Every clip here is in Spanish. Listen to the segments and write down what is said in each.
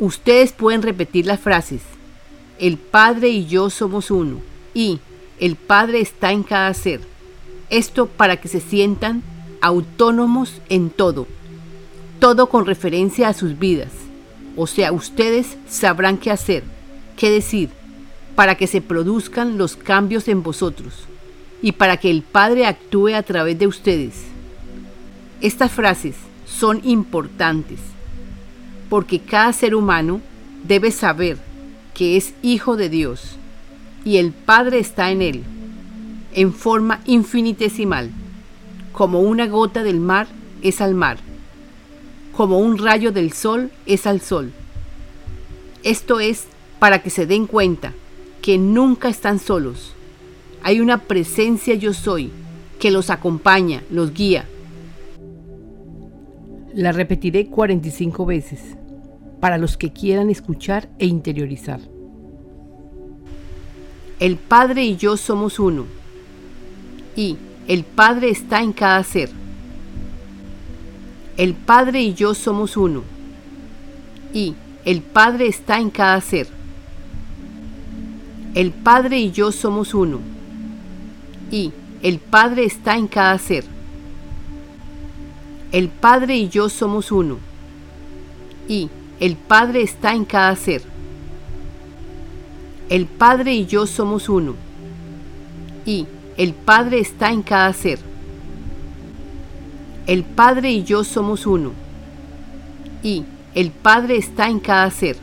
Ustedes pueden repetir las frases. El Padre y yo somos uno. Y el Padre está en cada ser. Esto para que se sientan autónomos en todo. Todo con referencia a sus vidas. O sea, ustedes sabrán qué hacer, qué decir, para que se produzcan los cambios en vosotros y para que el Padre actúe a través de ustedes. Estas frases son importantes porque cada ser humano debe saber que es hijo de Dios y el Padre está en él, en forma infinitesimal, como una gota del mar es al mar, como un rayo del sol es al sol. Esto es para que se den cuenta que nunca están solos. Hay una presencia yo soy que los acompaña, los guía. La repetiré 45 veces para los que quieran escuchar e interiorizar. El Padre y yo somos uno. Y el Padre está en cada ser. El Padre y yo somos uno. Y el Padre está en cada ser. El Padre y yo somos uno. Y el Padre está en cada ser. El Padre y yo somos uno. Y el Padre está en cada ser. El Padre y yo somos uno. Y el Padre está en cada ser. El Padre y yo somos uno. Y el Padre está en cada ser.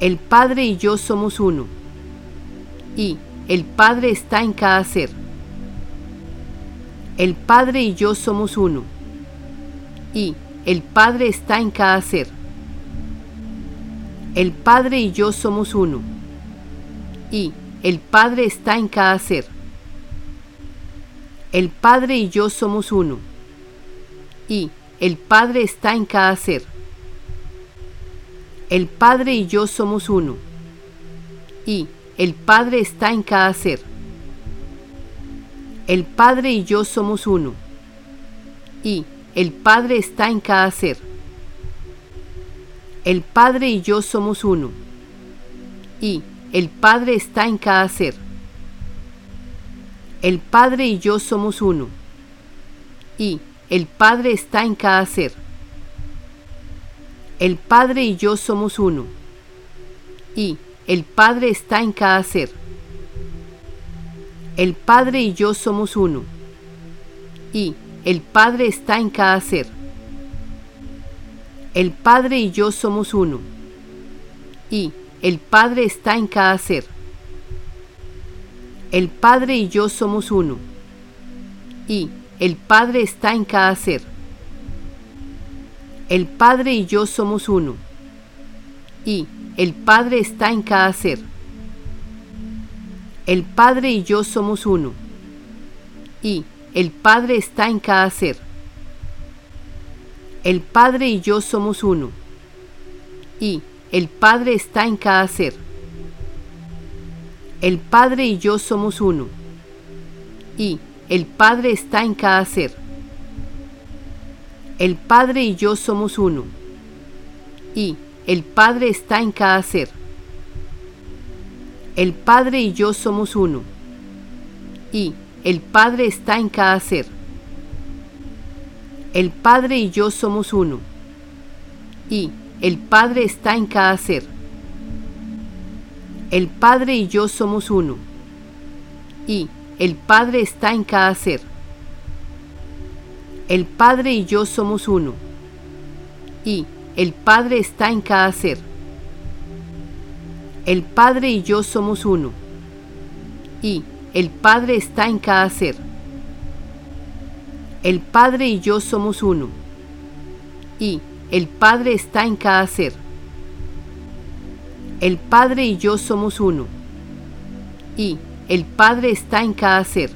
El Padre y yo somos uno. Y el Padre está en cada ser. El Padre y yo somos uno. Y el Padre está en cada ser. El Padre y yo somos uno. Y el Padre está en cada ser. El Padre y yo somos uno. Y el Padre está en cada ser. El Padre y yo somos uno. Y el Padre está en cada ser. El Padre y yo somos uno. Y el Padre está en cada ser. El Padre y yo somos uno. Y el Padre está en cada ser. El Padre y yo somos uno. Y el Padre está en cada ser. El Padre y yo somos uno. Y el Padre está en cada ser. El Padre y yo somos uno. Y el Padre está en cada ser. El Padre y yo somos uno. Y el Padre está en cada ser. El Padre y yo somos uno. Y el Padre está en cada ser. El Padre y yo somos uno. Y el Padre está en cada ser. El Padre y yo somos uno. Y el Padre está en cada ser. El Padre y yo somos uno. Y el Padre está en cada ser. El Padre y yo somos uno. Y el Padre está en cada ser. El Padre y yo somos uno. Y el Padre está en cada ser. El Padre y yo somos uno. Y el Padre está en cada ser. El Padre y yo somos uno. Y el Padre está en cada ser. El Padre y yo somos uno. Y el Padre está en cada ser. El Padre y yo somos uno. Y el Padre está en cada ser. El Padre y yo somos uno. Y el Padre está en cada ser. El Padre y yo somos uno. Y el Padre está en cada ser. El Padre y yo somos uno. Y el Padre está en cada ser.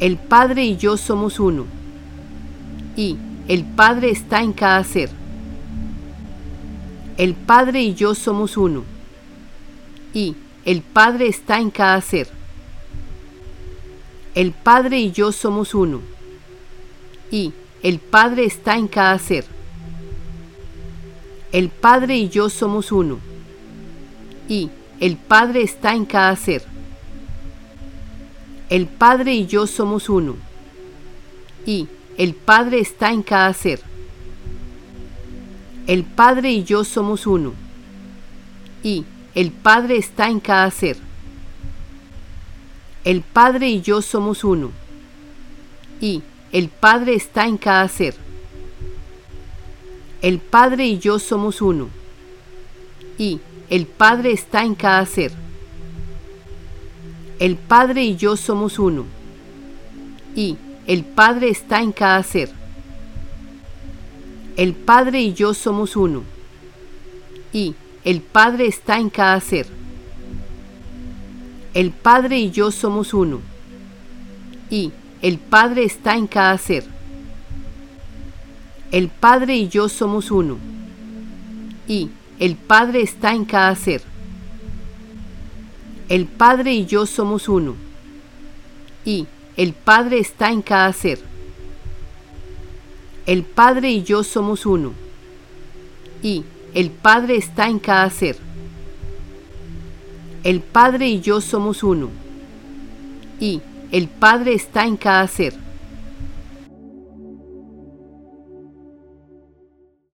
El Padre y yo somos uno. Y el Padre está en cada ser. El Padre y yo somos uno. Y el Padre está en cada ser. El Padre y yo somos uno. Y el Padre está en cada ser. El Padre y yo somos uno. Y el Padre está en cada ser. El Padre y yo somos uno. Y el Padre está en cada ser. El Padre y yo somos uno. Y el Padre está en cada ser. El Padre y yo somos uno. Y el Padre está en cada ser. El Padre y yo somos uno. Y el Padre está en cada ser. El Padre y yo somos uno. Y el Padre está en cada ser. El Padre y yo somos uno. Y el Padre está en cada ser. El Padre y yo somos uno. Y el Padre está en cada ser. El Padre y yo somos uno. Y el Padre está en cada ser. El Padre y yo somos uno. Y el Padre está en cada ser. El Padre y yo somos uno. Y el Padre está en cada ser. El Padre y yo somos uno. Y el Padre está en cada ser.